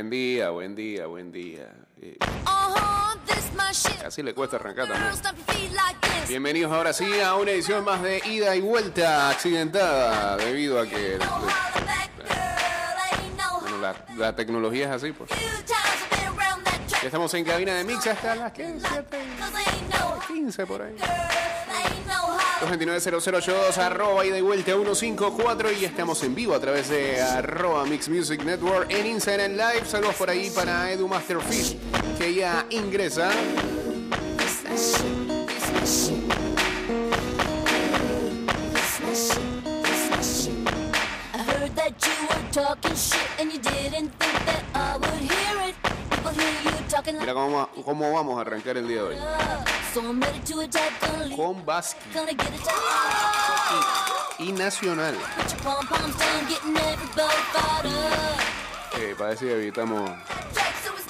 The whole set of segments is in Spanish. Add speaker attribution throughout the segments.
Speaker 1: Buen día, buen día, buen día. Eh,
Speaker 2: Uh-huh,
Speaker 1: casi le cuesta arrancar también. Bienvenidos ahora sí a una edición más de ida y vuelta accidentada debido a que
Speaker 2: no
Speaker 1: bueno, la, la tecnología es así. Pues. Ya estamos en cabina de mix hasta las 15,
Speaker 2: Cause ain't no
Speaker 1: 15 por ahí.
Speaker 2: Girl, ain't no holler.
Speaker 1: 229-0082, arroba y vuelta 154 y estamos en vivo a través de arroba Mix Music Network en Instagram Live. Saludos por ahí para Edu Masterfish que ya ingresa.
Speaker 2: Talking shit and you didn't think that I would hear it. People hear you
Speaker 1: Mira cómo, cómo vamos a arrancar el día de hoy. Con
Speaker 2: it.
Speaker 1: y Nacional. Eh, para decir evitamos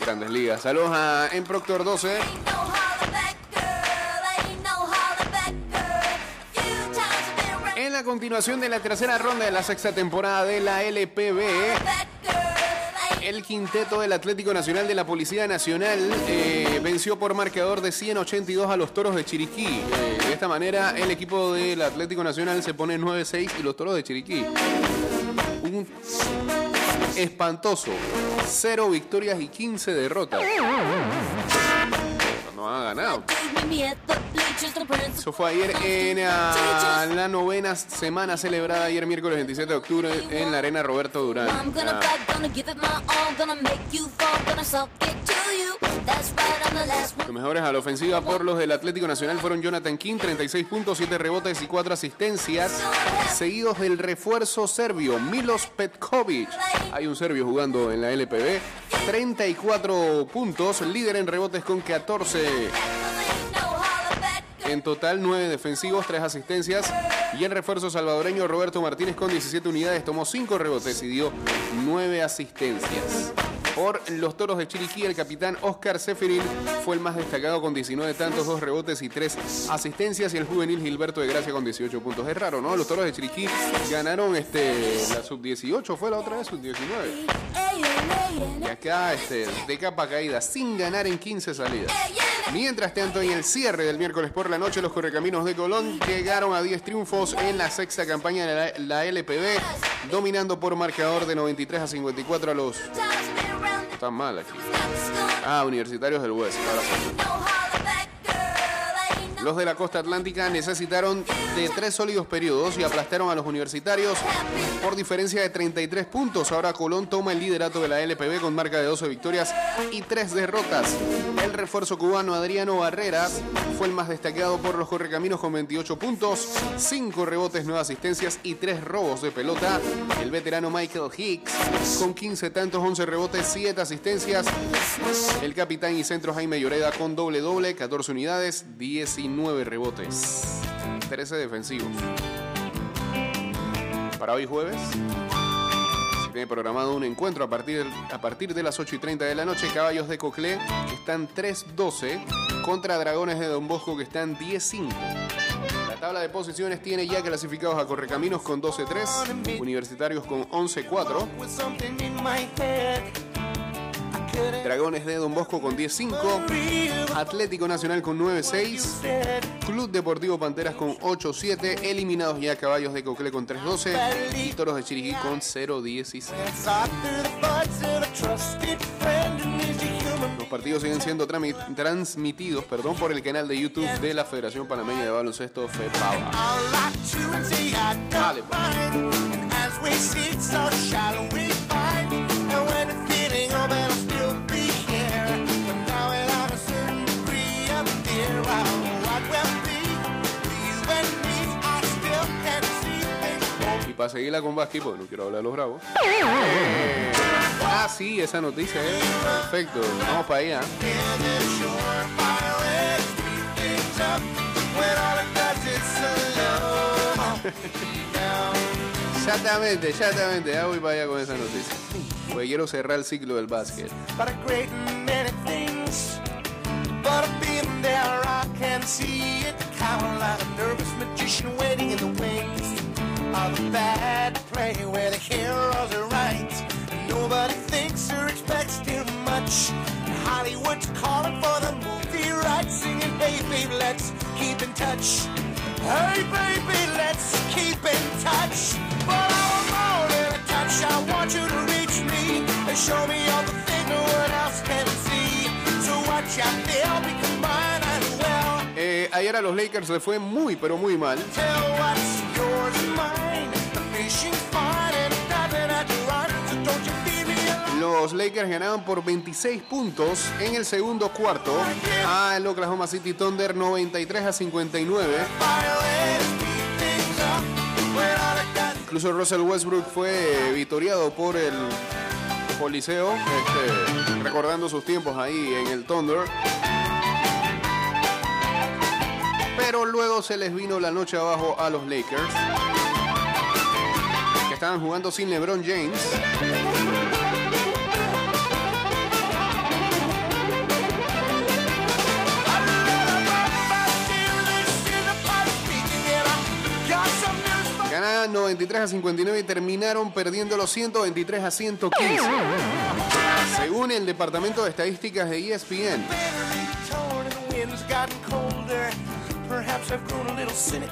Speaker 1: grandes ligas. Saludos a En Proctor 12.
Speaker 2: Ain't no holler back, girl. Ain't no holler back, girl. A few times I've been around
Speaker 1: En la continuación de la tercera ronda de la sexta temporada de la LPB. El quinteto del Atlético Nacional de la Policía Nacional eh, venció por marcador de 182 a los Toros de Chiriquí. Eh, de esta manera, el equipo del Atlético Nacional se pone 9-6 y los Toros de Chiriquí. Un espantoso 0 victorias y 15 derrotas. Eso fue ayer en la novena semana celebrada ayer miércoles 27 de octubre en la arena Roberto Durán. Ah. Los mejores a la ofensiva por los del Atlético Nacional fueron Jonathan King, 36 puntos, 7 rebotes y 4 asistencias, seguidos del refuerzo serbio Milos Petkovic. Hay un serbio jugando en la LPB, 34 puntos, líder en rebotes con 14. En total, 9 defensivos, 3 asistencias. Y el refuerzo salvadoreño Roberto Martínez con 17 unidades tomó 5 rebotes y dio 9 asistencias. Por los toros de Chiriquí, el capitán Oscar Seferin fue el más destacado con 19 tantos, 2 rebotes y 3 asistencias. Y el juvenil Gilberto de Gracia con 18 puntos. Es raro, ¿no? Los toros de Chiriquí ganaron este, la sub-18, fue la otra vez sub-19.
Speaker 2: Ey, ey, ey,
Speaker 1: Y acá, este, de capa caída, sin ganar en 15 salidas. Mientras tanto, en el cierre del miércoles por la noche, los Correcaminos de Colón llegaron a 10 triunfos en la sexta campaña de la, LPB, dominando por marcador de 93 a 54 a los... Están mal aquí. Ah, Universitarios del West. ahora Los de la costa atlántica necesitaron de tres sólidos periodos y aplastaron a los universitarios por diferencia de 33 puntos. Ahora Colón toma el liderato de la LPB con marca de 12 victorias y 3 derrotas. El refuerzo cubano Adriano Barreras fue el más destacado por los correcaminos con 28 puntos, 5 rebotes, 9 asistencias y 3 robos de pelota. El veterano Michael Hicks con 15 tantos, 11 rebotes, 7 asistencias. El capitán y centro Jaime Lloreda con doble doble, 14 unidades, 19 rebotes, 13 defensivos. Para hoy jueves, se tiene programado un encuentro a partir, a partir de las 8 y 30 de la noche. Caballos de Coclé que están 3-12 contra Dragones de Don Bosco que están 10-5. La tabla de posiciones tiene ya clasificados a Correcaminos con 12-3, Universitarios con 11-4. Dragones de Don Bosco con 10-5,
Speaker 3: breathe.
Speaker 1: Atlético Nacional con 9-6,
Speaker 3: Said
Speaker 1: Club Deportivo Panteras con 8-7, eliminados ya Caballos de Cocle con 3-12 y Toros de Chiriquí con 0-16.
Speaker 3: it's all through the thoughts of a trusted friend and is a human
Speaker 1: Los partidos siguen siendo transmitidos perdón, por el canal de YouTube de la Federación Panameña de Baloncesto FEPABA.
Speaker 3: Don't
Speaker 1: pues. Para seguirla con Basqui, porque no quiero hablar de los bravos. Eh, ah, sí, esa noticia es perfecto. Vamos para allá. Exactamente, exactamente. Ya voy para allá con esa noticia. Porque quiero cerrar el ciclo del básquet.
Speaker 3: But a of a bad play where the heroes are right. Nobody thinks or expects too much. Hollywood's calling for the movie rights, singing, hey baby, let's keep in touch. Hey baby, let's keep in touch. But I'm more than a touch. I want you to reach me and show me all the things no one else can see. So watch out, they'll be combined
Speaker 1: Eh, ayer a los Lakers le fue muy, pero muy mal. Los Lakers ganaban por 26 puntos en el segundo cuarto al Oklahoma City Thunder 93 a 59.
Speaker 3: Violate, speed things up. When all I got
Speaker 1: Incluso Russell Westbrook fue vitoriado por el Coliseo, este, recordando sus tiempos ahí en el Thunder. Pero luego se les vino la noche abajo a los Lakers, que estaban jugando sin LeBron James. Ganaban 93 a 59 y terminaron perdiendo los 123 a 115. Según el Departamento de Estadísticas de ESPN,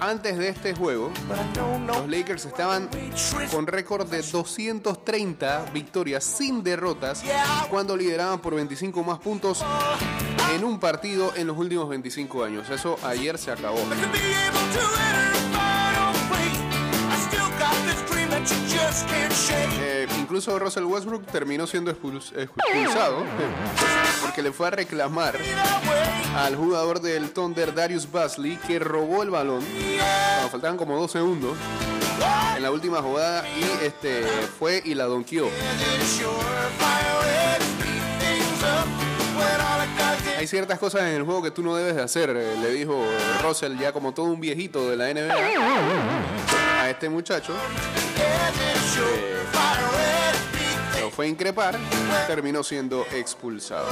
Speaker 1: antes de este juego, los Lakers estaban con récord de 230 victorias sin derrotas cuando lideraban por 25 más puntos en un partido en los últimos 25 años. Eso ayer se acabó. Eh, incluso Russell Westbrook terminó siendo expuls- expulsado porque le fue a reclamar al jugador del Thunder Darius Basley que robó el balón cuando faltaban como dos segundos en la última jugada y este fue y la donkeó. Hay ciertas cosas en el juego que tú no debes de hacer, eh, le dijo Russell ya como todo un viejito de la NBA a este muchacho. Lo fue increpar, terminó siendo expulsado.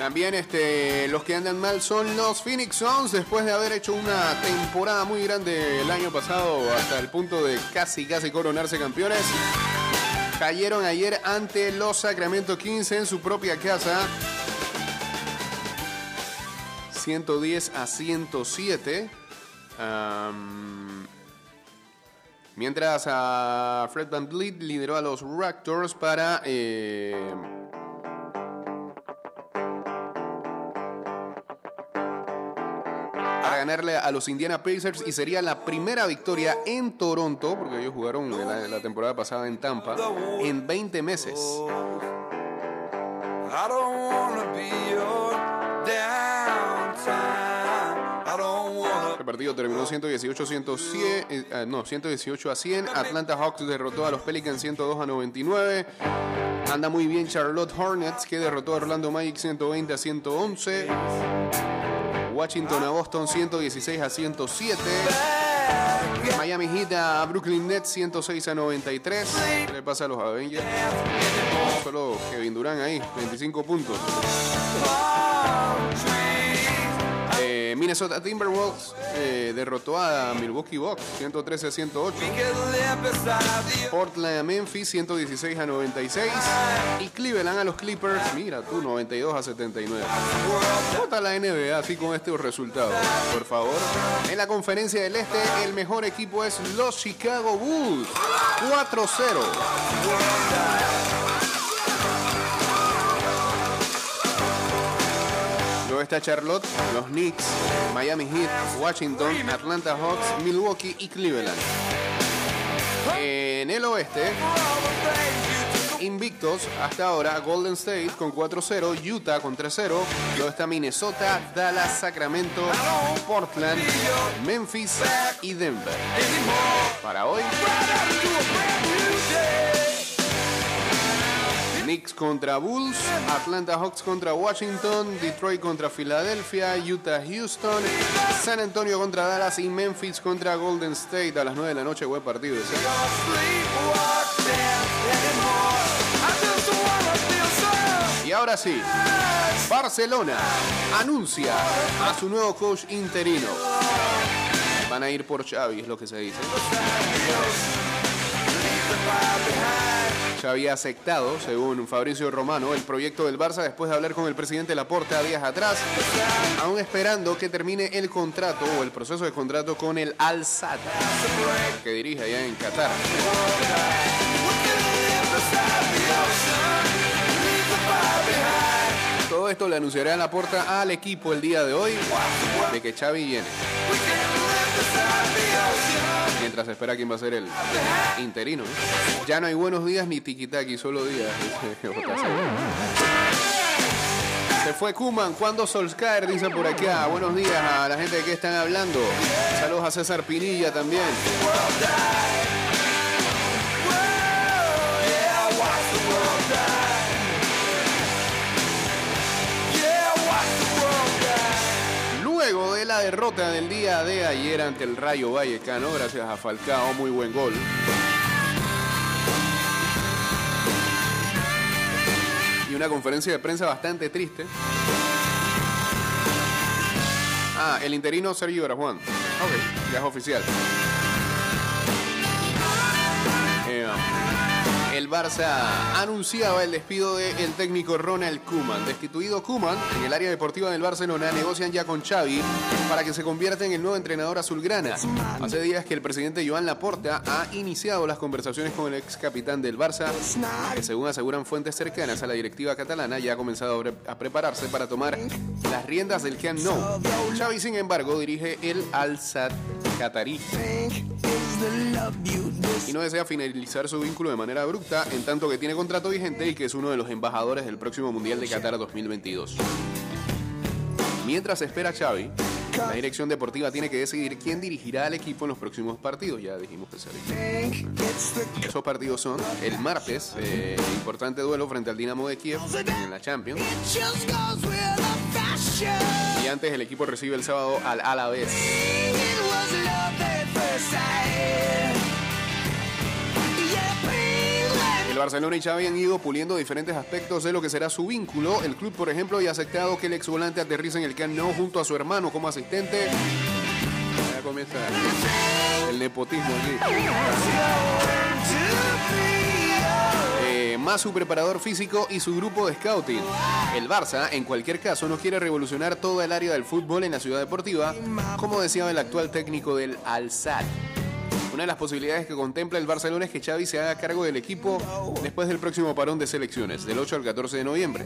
Speaker 1: También este, los que andan mal son los Phoenix Suns después de haber hecho una temporada muy grande el año pasado hasta el punto de casi casi coronarse campeones. Cayeron ayer ante los Sacramento Kings en su propia casa. 110 a 107. Am, mientras a Fred Van Vliet lideró a los Raptors para eh, ganarle a los Indiana Pacers y sería la primera victoria en Toronto, porque ellos jugaron la, la temporada pasada en Tampa, en 20 meses.
Speaker 4: Wanna
Speaker 1: Este partido terminó 118, 100, eh, eh, no, 118 a 100. Atlanta Hawks derrotó a los Pelicans 102 a 99. Anda muy bien Charlotte Hornets que derrotó a Orlando Magic 120 a 111. Washington a Boston 116 a 107. Miami Heat a Brooklyn Nets 106 a 93. ¿Qué le pasa a los Avengers? Solo Kevin Durant ahí, 25 puntos. Eh, Minnesota Timberwolves eh, derrotó a Milwaukee Bucks 113 a 108.
Speaker 4: get live beside you.
Speaker 1: Portland a Memphis 116 a 96 y Cleveland a los Clippers, mira tú, 92 a 79. ¿Cómo está la NBA así con estos resultados? Por favor. En la conferencia del Este, el mejor equipo es los Chicago Bulls. 4-0. Charlotte, los Knicks, Miami Heat, Washington, Atlanta Hawks, Milwaukee y Cleveland. En el oeste, invictos hasta ahora Golden State con 4-0, Utah con 3-0, luego está Minnesota, Dallas, Sacramento, Portland, Memphis y Denver. Para hoy, Knicks contra Bulls, Atlanta Hawks contra Washington, Detroit contra Filadelfia, Utah Houston, San Antonio contra Dallas y Memphis contra Golden State a las 9 de la noche. Buen partido ese. Y ahora sí, Barcelona anuncia a su nuevo coach interino. Van a ir por Xavi, es lo que se dice. Xavi ha aceptado, según Fabricio Romano, el proyecto del Barça después de hablar con el presidente Laporta días atrás, aún esperando que termine el contrato o el proceso de contrato con el Al que dirige allá en Qatar. Todo esto le anunciará Laporta al equipo el día de hoy de que Xavi viene. Mientras espera quién va a ser el interino. ¿eh? Ya no hay buenos días ni tiquitaki, solo días. Se fue Kuman, cuando Solskjaer dice por acá. Buenos días a la gente de que están hablando. Saludos a César Pinilla también. Derrota del día de ayer ante el Rayo Vallecano, gracias a Falcao, muy buen gol. Y una conferencia de prensa bastante triste. Ah, el interino Sergio Grajuan. Ok, ya es oficial. Eh, el Barça anunciaba el despido del técnico Ronald Koeman. Destituido Koeman, en el área deportiva del Barcelona negocian ya con Xavi para que se convierta en el nuevo entrenador azulgrana. Hace días que el presidente Joan Laporta ha iniciado las conversaciones con el ex capitán del Barça, que según aseguran fuentes cercanas a la directiva catalana ya ha comenzado a pre- a prepararse para tomar las riendas del Camp Nou. Xavi, sin embargo, dirige el Al Sadd catarí y no desea finalizar su vínculo de manera abrupta, en tanto que tiene contrato vigente y que es uno de los embajadores del próximo Mundial de Qatar 2022. Mientras espera Xavi, la dirección deportiva tiene que decidir quién dirigirá al equipo en los próximos partidos. Ya dijimos que sería. Esos partidos son el martes, eh, importante duelo frente al Dinamo de Kiev en la Champions. Y antes el equipo recibe el sábado al Alavés. El Barcelona y Xavi han ido puliendo diferentes aspectos de lo que será su vínculo. El club, por ejemplo, ya ha aceptado que el ex volante aterrice en el Camp Nou junto a su hermano como asistente. Comienza el nepotismo aquí. Más su preparador físico y su grupo de scouting. El Barça, en cualquier caso, no quiere revolucionar todo el área del fútbol en la ciudad deportiva, como decía el actual técnico del Al-Sad. Una de las posibilidades que contempla el Barcelona es que Xavi se haga cargo del equipo después del próximo parón de selecciones, del 8 al 14 de noviembre.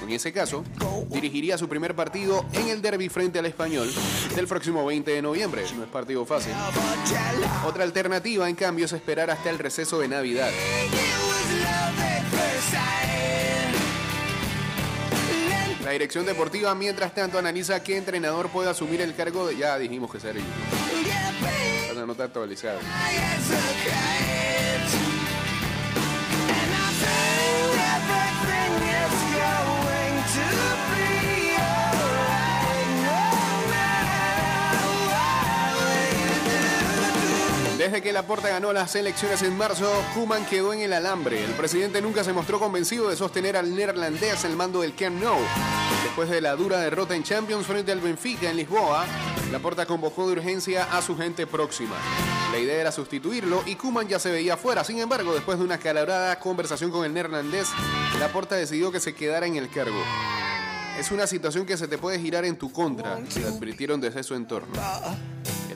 Speaker 1: En ese caso, dirigiría su primer partido en el derby frente al Español del próximo 20 de noviembre. No es partido fácil. Otra alternativa, en cambio, es esperar hasta el receso de Navidad. La dirección deportiva, mientras tanto, analiza qué entrenador puede asumir el cargo de... Ya dijimos que no estar Desde que Laporta ganó las elecciones en marzo, Koeman quedó en el alambre. El presidente nunca se mostró convencido de sostener al neerlandés al mando del Camp Nou. Después de la dura derrota en Champions frente al Benfica en Lisboa, Laporta convocó de urgencia a su gente próxima. La idea era sustituirlo y Koeman ya se veía fuera. Sin embargo, después de una acalorada conversación con el neerlandés, Laporta decidió que se quedara en el cargo. Es una situación que se te puede girar en tu contra, le advirtieron desde su entorno.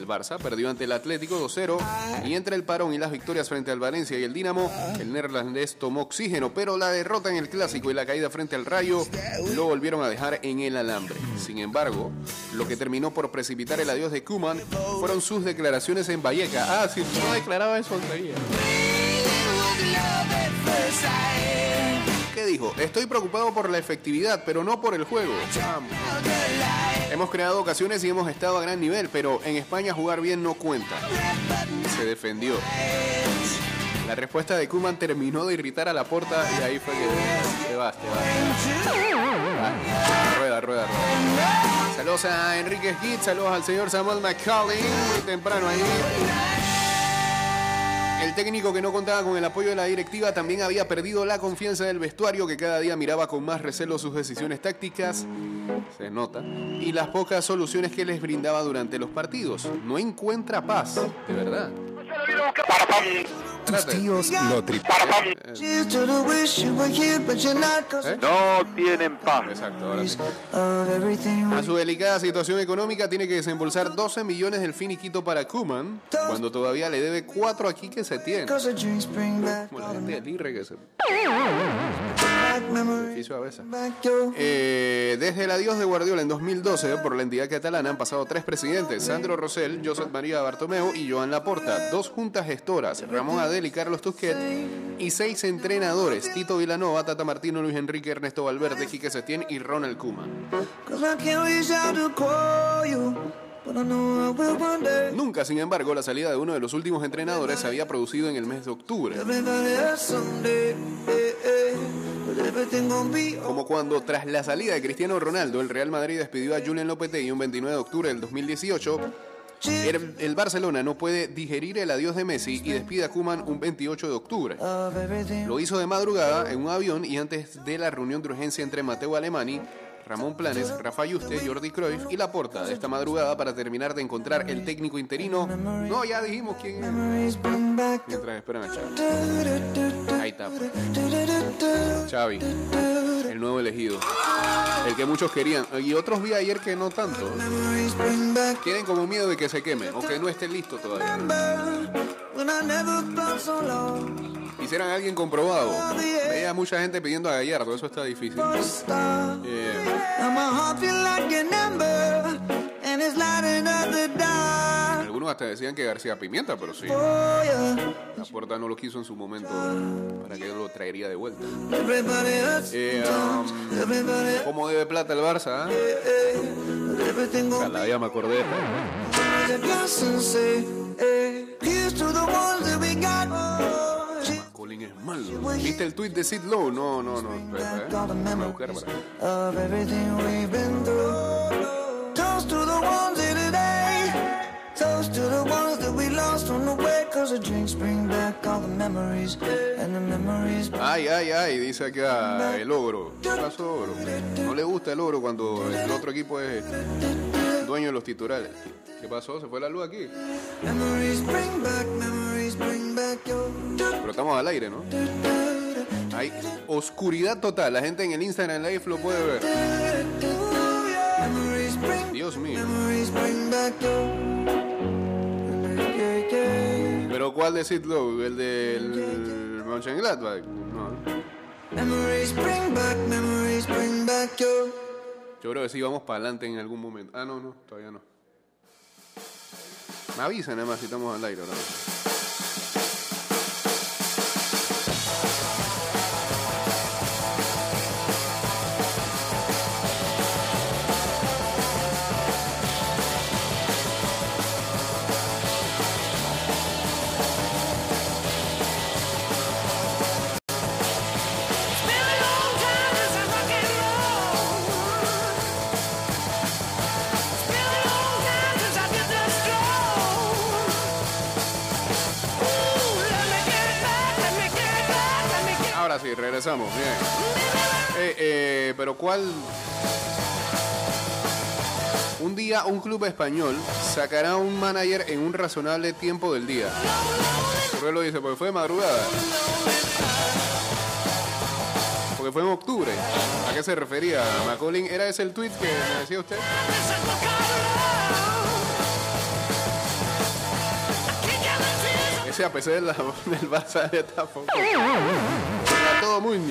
Speaker 1: El Barça perdió ante el Atlético 2-0 y entre el parón y las victorias frente al Valencia y el Dinamo, el neerlandés tomó oxígeno, pero la derrota en el Clásico y la caída frente al Rayo lo volvieron a dejar en el alambre. Sin embargo, lo que terminó por precipitar el adiós de Kuman fueron sus declaraciones en Valleca. Ah, si no declaraba eso, creía. ¿Qué dijo? Estoy preocupado por la efectividad, pero no por el juego. Vamos. Hemos creado ocasiones y hemos estado a gran nivel, pero en España jugar bien no cuenta. Se defendió. La respuesta de Kuman terminó de irritar a la porta y ahí fue que te vas, te vas. Ah, Rueda, rueda, rueda. Saludos a Enrique Hit, saludos al señor Samuel McCauley, muy temprano ahí. El técnico que no contaba con el apoyo de la directiva también había perdido la confianza del vestuario que cada día miraba con más recelo sus decisiones tácticas, se nota, y las pocas soluciones que les brindaba durante los partidos. No encuentra paz, de verdad.
Speaker 5: Tus tíos lo
Speaker 1: ¿Eh?
Speaker 6: No tienen paz.
Speaker 1: Exacto, ahora sí. A su delicada situación económica tiene que desembolsar 12 millones del finiquito para Kuman, cuando todavía le debe 4 aquí que se tiene. Como la gente del que se. Eh, desde el adiós de Guardiola en 2012 por la entidad catalana han pasado tres presidentes, Sandro Rosell, Josep María Bartomeu y Joan Laporta, dos juntas gestoras, Ramón Adel y Carlos Tusquet, y seis entrenadores, Tito Vilanova, Tata Martino, Luis Enrique, Ernesto Valverde, Quique Setién y Ronald Koeman. Nunca, sin embargo, la salida de uno de los últimos entrenadores se había producido en el mes de octubre, Como cuando tras la salida de Cristiano Ronaldo, el Real Madrid despidió a Julian Lopetegui un 29 de octubre del 2018 El, el Barcelona no puede digerir el adiós de Messi y despide a Koeman un 28 de octubre. Lo hizo de madrugada en un avión y antes de la reunión de urgencia entre Mateo Alemani, Ramón Planes, Rafa Yuste, Jordi Cruyff y Laporta de esta madrugada para terminar de encontrar el técnico interino. No, ya dijimos quién es. Mientras esperan a Xavi. Ahí está. pues. Xavi, el nuevo elegido. El que muchos querían. Y otros vi ayer que no tanto. Tienen como miedo de que se queme o que no esté listo todavía. Quisieran a alguien comprobado. Veía mucha gente pidiendo a Gallardo, eso está difícil. Yeah.
Speaker 7: Dark.
Speaker 1: Algunos hasta decían que García Pimienta, pero sí. La puerta no lo quiso en su momento para que lo traería de vuelta. Eh, um, ¿Cómo debe plata el Barça? eh?
Speaker 7: eh, everything gon'
Speaker 1: Ojalá, ya me acordé.
Speaker 7: eh,
Speaker 1: es malo. ¿Viste el tweet de Sid Lowe? No, no, no. Eh. Buscar para-.
Speaker 7: Toast to the ones the ones that we lost on the way. Cause the drinks bring back all the memories. And the memories.
Speaker 1: Ay, ay, ay, dice acá el ogro. ¿Qué pasó, ogro? No le gusta el ogro cuando el otro equipo es dueño de los titulares. ¿Qué pasó? ¿Se fue la luz aquí?
Speaker 7: Memories bring back.
Speaker 1: Pero estamos al aire, ¿no? Hay oscuridad total. La gente en el Instagram Live lo puede ver. Dios mío. ¿Pero cuál de Sid Lowe? ¿El del Mönchengladbach? No. Yo creo que sí, vamos para adelante en algún momento. Ah, no, no, todavía no. Me avisa nada más si estamos al aire ahora. Eh, eh, pero ¿cuál? Un día un club español sacará un manager en un razonable tiempo del día. ¿Por qué lo dice? Porque fue de madrugada. Porque fue en octubre. ¿A qué se refería? Macaulay, ¿era ese el tweet que me decía usted? Ese a pesar de la, del Barça de tampoco. Todo bien.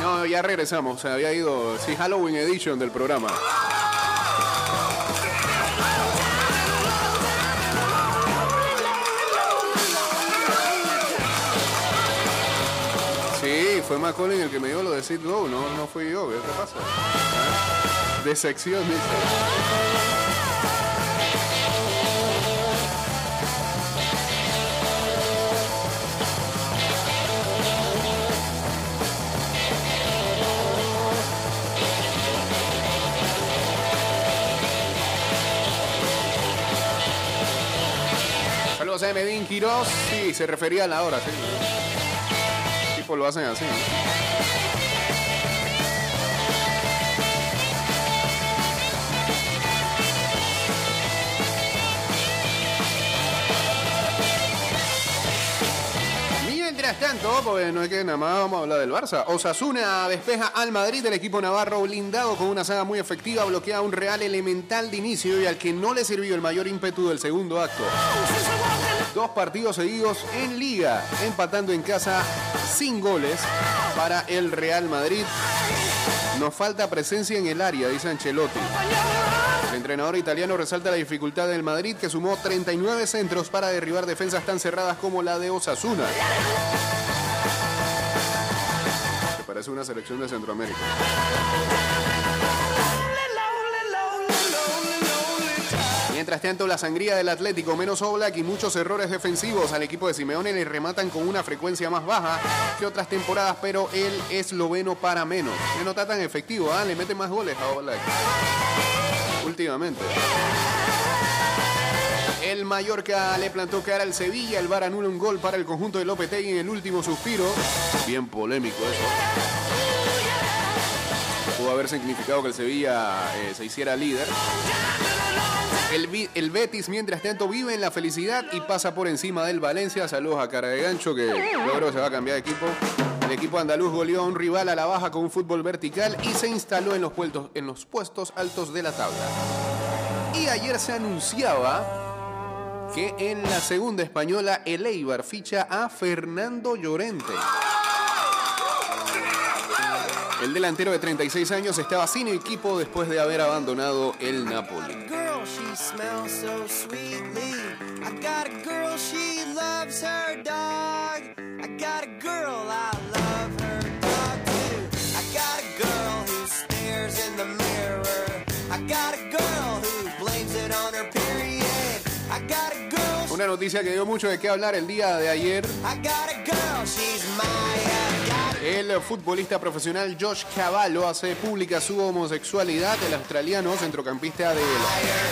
Speaker 1: No, ya regresamos. Había ido, sí, Halloween Edition del programa. Sí, fue Macaulay el que me dio lo de Sid Lowe, no, no fui yo, ¿qué pasa? De sección, dice. José Medín Quirós, sí, se refería a la hora, sí. Tipo lo hacen así. Mientras tanto, pues no es que nada más vamos a hablar del Barça. Osasuna despeja al Madrid, el equipo navarro blindado con una saga muy efectiva, bloquea un real elemental de inicio y al que no le sirvió el mayor ímpetu del segundo acto. Dos partidos seguidos en liga, empatando en casa sin goles para el Real Madrid. Nos falta presencia en el área, dice Ancelotti. El entrenador italiano resalta la dificultad del Madrid, que sumó 39 centros para derribar defensas tan cerradas como la de Osasuna. Que parece una selección de Centroamérica. Mientras tanto, la sangría del Atlético, menos Oblak y muchos errores defensivos al equipo de Simeone le rematan con una frecuencia más baja que otras temporadas, pero él es esloveno para menos. Que no está tan efectivo, ¿ah? le mete más goles a Oblak. Últimamente. El Mallorca le plantó cara al Sevilla, el VAR anula un gol para el conjunto de Lopetegui en el último suspiro. Bien polémico eso. Pudo haber significado que el Sevilla eh, se hiciera líder. El, el Betis, mientras tanto, vive en la felicidad y pasa por encima del Valencia. Saludos a cara de gancho que yo se va a cambiar de equipo. El equipo andaluz goleó a un rival a la baja con un fútbol vertical y se instaló en los, puestos, en los puestos altos de la tabla. Y ayer se anunciaba que en la segunda española el Eibar ficha a Fernando Llorente. El delantero de 36 años estaba sin equipo después de haber abandonado el Napoli. Una noticia que dio mucho de qué hablar el día de ayer. El futbolista profesional Josh Cavallo hace pública su homosexualidad. El australiano, centrocampista del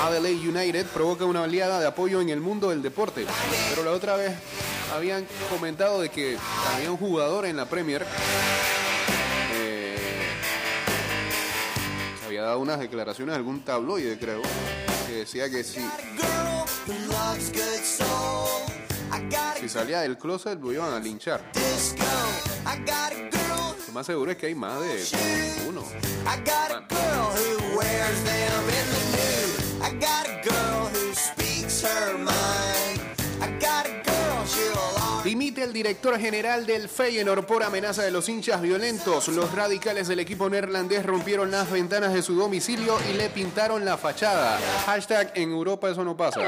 Speaker 1: Adelaide United, provoca una oleada de apoyo en el mundo del deporte. Pero la otra vez habían comentado de que había un jugador en la Premier eh, había dado unas declaraciones algún tabloide, creo, que decía que si, si salía del closet lo iban a linchar.
Speaker 3: Disco. I got a girl.
Speaker 1: Lo más seguro es que hay más de uno.
Speaker 3: I got a girl who wears them in the nude. I got a girl who speaks her mind. I got a girl, she'll always
Speaker 1: Dimite el director general del Feyenoord por amenaza de los hinchas violentos. Los radicales del equipo neerlandés rompieron las ventanas de su domicilio y le pintaron la fachada. Hashtag en Europa eso no pasa.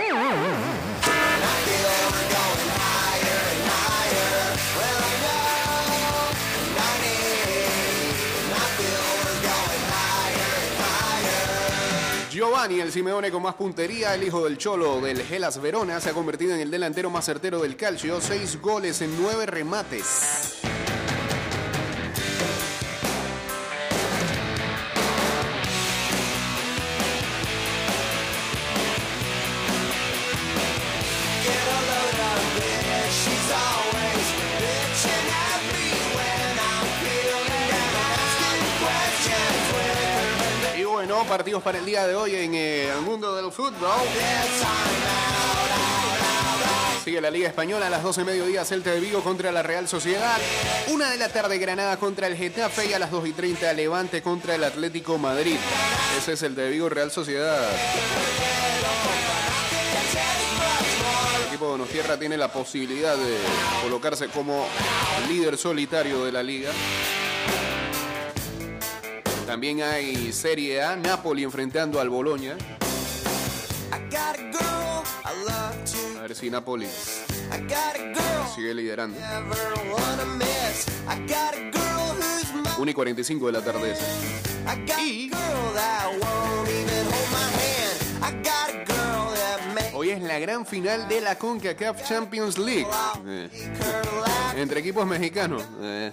Speaker 1: Giovanni, el Simeone con más puntería, el hijo del Cholo del Gelas Verona, se ha convertido en el delantero más certero del Calcio. Seis goles en nueve remates. Partidos para el día de hoy en eh, el mundo del fútbol. Sigue la Liga Española a las 12 de mediodía, Celta de Vigo contra la Real Sociedad. Una de la tarde, Granada contra el Getafe. Y a las 2 y 30, Levante contra el Atlético Madrid. Ese es el de Vigo Real Sociedad. El equipo de Donostierra tiene la posibilidad de colocarse como líder solitario de la liga. También hay Serie A, Napoli enfrentando al Boloña.
Speaker 3: A
Speaker 1: ver si Napoli sigue liderando.
Speaker 3: never wanna miss. I got a girl who's my.
Speaker 1: 1 y 45 de la tarde. Y- Es la gran final de la CONCACAF Champions League. Eh, entre equipos mexicanos. Eh,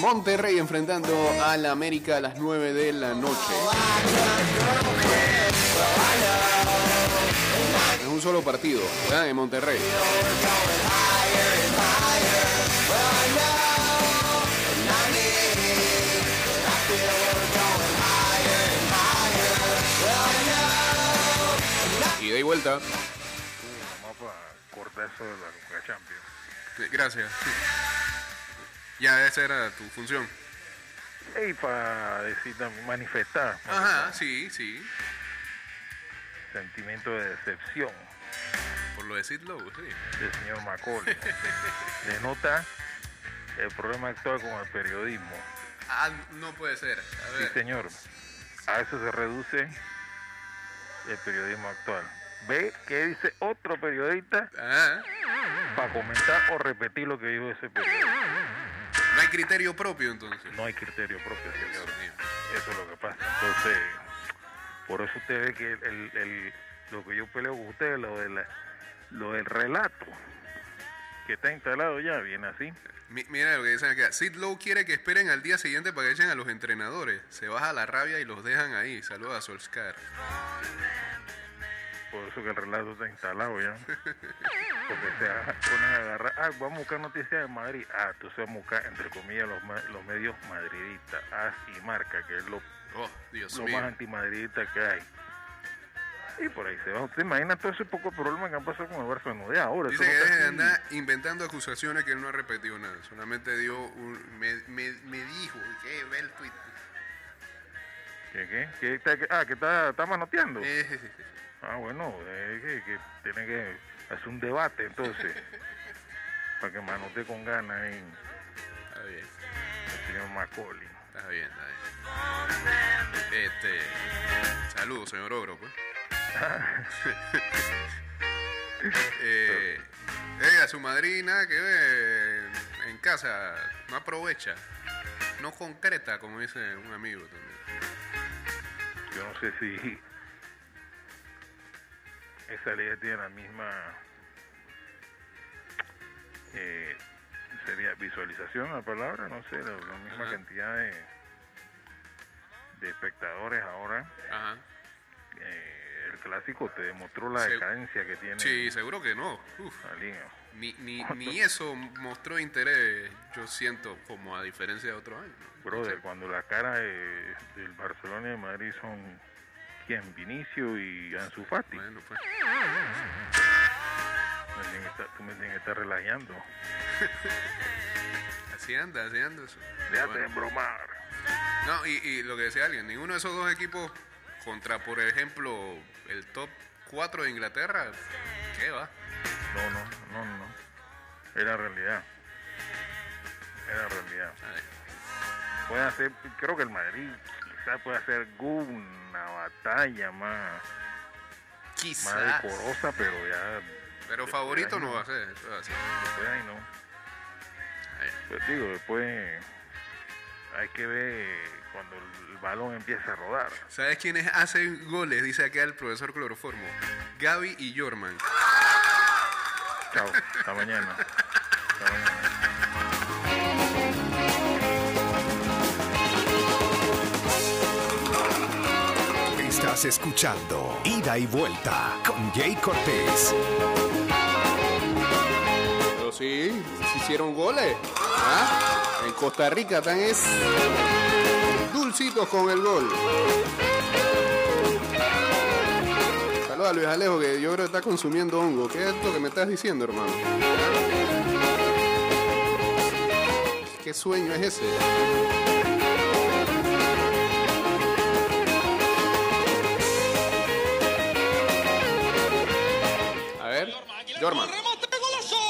Speaker 1: Monterrey enfrentando al América a las 9 de la noche. Es un solo partido, ¿verdad? En Monterrey. Y vuelta.
Speaker 5: Eso de la Champions.
Speaker 1: Sí, Gracias. Ya, esa era tu función.
Speaker 5: Y para decir manifestar
Speaker 1: Ajá, sí, sí.
Speaker 5: sentimiento de decepción
Speaker 1: Por lo de Sid Lowe, sí.
Speaker 5: del señor Macaulay. Denota el problema actual con el periodismo.
Speaker 1: Ah, no puede ser. A
Speaker 5: Sí, señor. A eso se reduce el periodismo actual. Ve qué dice otro periodista
Speaker 1: Ah,
Speaker 5: para comentar o repetir lo que dijo ese periodista.
Speaker 1: no hay criterio propio entonces.
Speaker 5: No hay criterio propio, señor.
Speaker 1: Mío.
Speaker 5: Eso es lo que pasa. Entonces, por eso usted ve que el, el- lo que yo peleo con ustedes, lo, de la- lo del relato que está instalado ya, viene así.
Speaker 1: Mi- Mira lo que dicen acá. Sid Lowe quiere que esperen al día siguiente para que echen a los entrenadores. Se baja la rabia y los dejan ahí. Saluda a Solskjaer.
Speaker 5: Por eso que el relato está instalado ya. Porque se ponen a agarrar, ah, vamos a buscar noticias de Madrid. Ah, entonces vamos a buscar, entre comillas, los, medios madridistas, AS y Marca, que es lo,
Speaker 1: Oh, Dios
Speaker 5: lo
Speaker 1: mío.
Speaker 5: más antimadridista que hay. Y por ahí se va. ¿Usted imagina todo ese poco problema que han pasado con el Barcelona de ahora?
Speaker 1: Dice que deje de andar inventando acusaciones que él no ha repetido nada. Solamente dio un. Me, me, me dijo que ve el tweet.
Speaker 5: ¿Qué, qué? ¿Qué está, ah, que está, está manoteando.
Speaker 1: Eh,
Speaker 5: Ah, bueno, es que, que tiene que hacer un debate entonces. para que manotee con ganas ahí
Speaker 1: está bien,
Speaker 5: el señor Macaulay.
Speaker 1: está bien, está bien. Este. Saludos, señor Ogro, pues. eh, eh, a su madrina que ve en casa no aprovecha, no concreta, como dice un amigo también.
Speaker 5: Yo no sé si esa ley tiene la misma eh, sería visualización la palabra, no sé, la, la misma
Speaker 1: Ajá.
Speaker 5: cantidad de, de espectadores ahora.
Speaker 1: Ajá.
Speaker 5: Eh, el clásico te demostró la
Speaker 1: Se-
Speaker 5: decadencia que tiene
Speaker 1: Sí, seguro que no. Uf. Ni, ni, ni eso mostró interés, yo siento, como a diferencia de otros años. ¿no?
Speaker 5: Brother, cuando la cara de- del Barcelona y de Madrid son ¿quién? Vinicio y Ansu Fati.
Speaker 1: bueno, pues.
Speaker 5: Tú me tienes que estar relajando.
Speaker 1: Así anda, así anda eso.
Speaker 5: Déjate
Speaker 1: Bueno.
Speaker 5: bromar.
Speaker 1: No, y, y lo que decía alguien, ninguno de esos dos equipos contra, por ejemplo, el top 4 de Inglaterra, ¿qué va?
Speaker 5: No, no, no, no. Era realidad. Era realidad.
Speaker 1: Ay,
Speaker 5: Puede hacer, creo que el Madrid quizás puede hacer una batalla más, más decorosa, pero ya
Speaker 1: Pero favorito
Speaker 5: ahí
Speaker 1: no va a ser.
Speaker 5: después ahí no. Pues digo, después hay que ver cuando el balón empieza a rodar.
Speaker 1: ¿Sabes quiénes hacen goles? Dice acá el profesor Cloroformo. Gaby y Jorman.
Speaker 5: Chao, hasta mañana. Hasta mañana.
Speaker 6: Escuchando Ida y Vuelta con Jay Cortés.
Speaker 1: Pero sí, se hicieron goles. ¿Ah? En Costa Rica están es dulcitos con el gol. Saludos a Luis Alejo, que yo creo que está consumiendo hongo. ¿Qué es esto que me estás diciendo, hermano? ¿Qué sueño es ese? Jorman.
Speaker 8: ¡Remate golazo!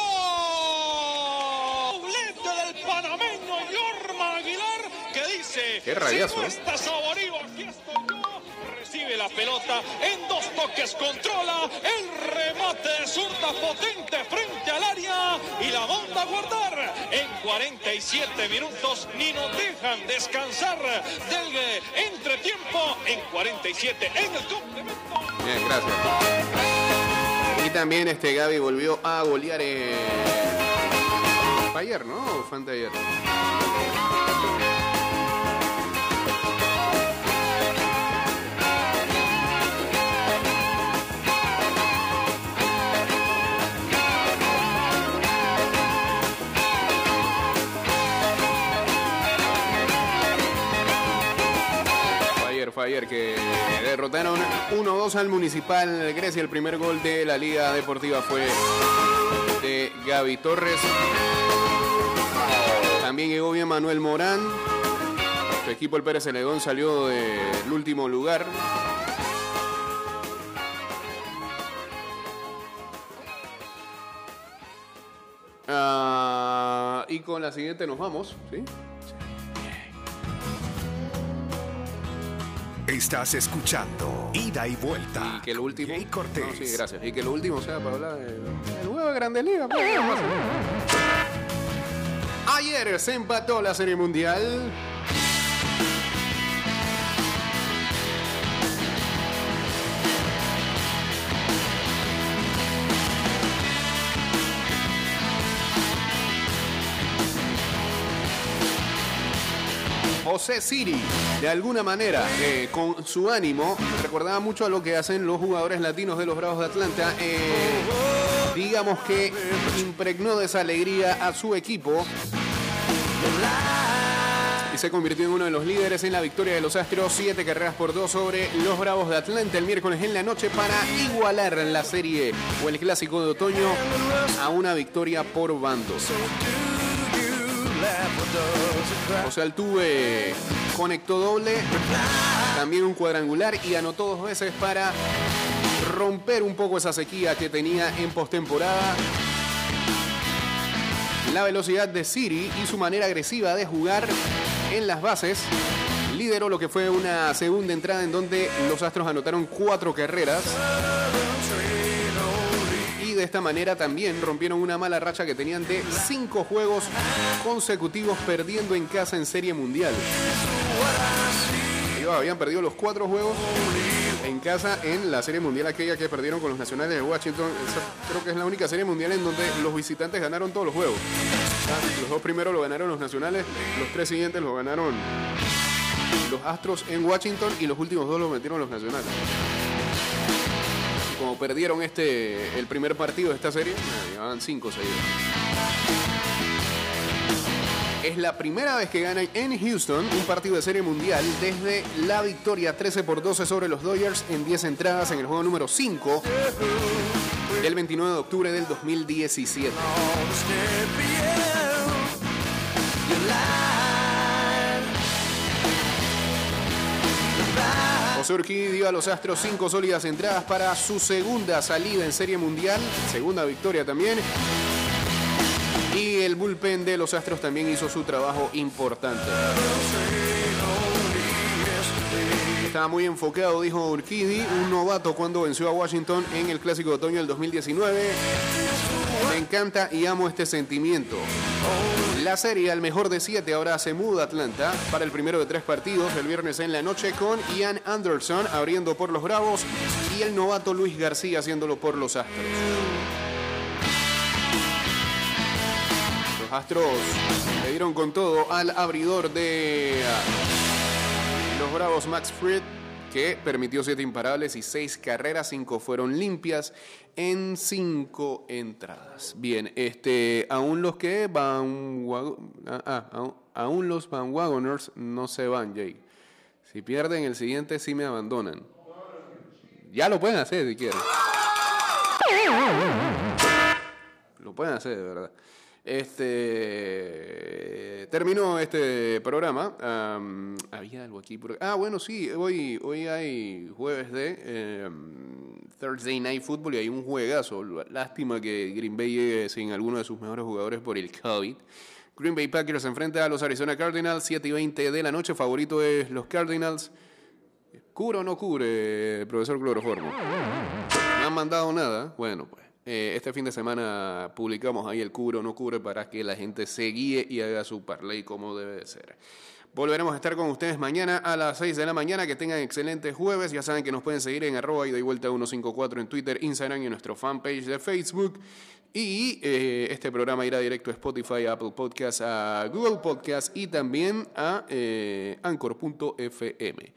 Speaker 8: Doblete del panameño Yorma Aguilar que dice:
Speaker 1: Qué rayazo,
Speaker 8: Si no
Speaker 1: ¿eh?
Speaker 8: está Saborío, aquí estoy yo. Recibe la pelota en dos toques, controla el remate de zurda potente frente al área y la manda a guardar. En 47 minutos ni nos dejan descansar del eh, entretiempo. En 47 en el complemento.
Speaker 1: Bien, gracias. También este Gaby volvió a golear eh, fue ayer, ¿no? ¿O fue? Fire que derrotaron 1-2 al Municipal Grecia. El primer gol de la Liga Deportiva fue de Gaby Torres. También llegó bien Manuel Morán. Su equipo, el Pérez Celedón, salió del último lugar. Ah, y con la siguiente nos vamos, ¿sí?
Speaker 6: Estás escuchando Ida y Vuelta.
Speaker 1: Y que lo último.
Speaker 6: Jay Cortés.
Speaker 1: No, sí, gracias. Y que lo último sea para hablar del del juego de Grande Liga. pues. Ayer se empató la Serie Mundial. José Siri, de alguna manera, eh, con su ánimo, recordaba mucho a lo que hacen los jugadores latinos de los Bravos de Atlanta. eh, digamos que impregnó de esa alegría a su equipo y se convirtió en uno de los líderes en la victoria de los Astros, siete carreras por dos sobre los Bravos de Atlanta el miércoles en la noche para igualar la serie o el clásico de otoño a una victoria por bandos. O sea, el tuve conectó doble, también un cuadrangular y anotó dos veces para romper un poco esa sequía que tenía en postemporada. La velocidad de Siri y su manera agresiva de jugar en las bases lideró lo que fue una segunda entrada en donde los Astros anotaron cuatro carreras. De esta manera también rompieron una mala racha que tenían de cinco juegos consecutivos perdiendo en casa en Serie Mundial. Ellos habían perdido los cuatro juegos en casa en la Serie Mundial aquella que perdieron con los Nacionales de Washington. Creo que es la única Serie Mundial en donde los visitantes ganaron todos los juegos. Los dos primeros lo ganaron los Nacionales, los tres siguientes lo ganaron los Astros en Washington y los últimos dos los metieron los Nacionales. Como perdieron este el primer partido de esta serie, eh, llevaban cinco seguidos. Es la primera vez que ganan en Houston un partido de serie mundial desde la victoria 13 por 12 sobre los Dodgers en 10 entradas en el juego número 5 del 29 de octubre del 2017. Urquidi dio a los Astros cinco sólidas entradas para su segunda salida en Serie Mundial, segunda victoria también. Y el bullpen de los Astros también hizo su trabajo importante. Estaba muy enfocado, dijo Urquidi, un novato cuando venció a Washington en el Clásico de Otoño del 2019. Me encanta y amo este sentimiento. La serie al mejor de siete ahora se muda a Atlanta para el primero de tres partidos el viernes en la noche con Ian Anderson abriendo por los Bravos y el novato Luis García haciéndolo por los Astros. Los Astros le dieron con todo al abridor de los Bravos Max Fried que permitió siete imparables y seis carreras, cinco fueron limpias en cinco entradas. Bien, este, aún los que van, ah, ah, aún, los Van Wagoners no se van, Jay. Si pierden el siguiente, sí me abandonan. Ya lo pueden hacer si quieren. Lo pueden hacer, de verdad. Este terminó este programa. Am, había algo aquí. por- ah, bueno, sí. Hoy, hoy hay jueves de em, Thursday Night Football y hay un juegazo. Lástima que Green Bay llegue sin alguno de sus mejores jugadores por el COVID. Green Bay Packers se enfrenta a los Arizona Cardinals, 7 y 20 de la noche. Favorito es los Cardinals. ¿Cubre o no cubre, profesor Cloroformo? No han mandado nada. Bueno, pues eh, este fin de semana publicamos ahí el cubre o no cubre para que la gente se guíe y haga su parlay como debe de ser. Volveremos a estar con ustedes mañana a las 6 de la mañana. Que tengan excelentes jueves. Ya saben que nos pueden seguir en arroba y de vuelta 154 en Twitter, Instagram y en nuestro fanpage de Facebook. Y eh, este programa irá directo a Spotify, Apple Podcasts, a Google Podcasts y también a eh, Anchor.fm.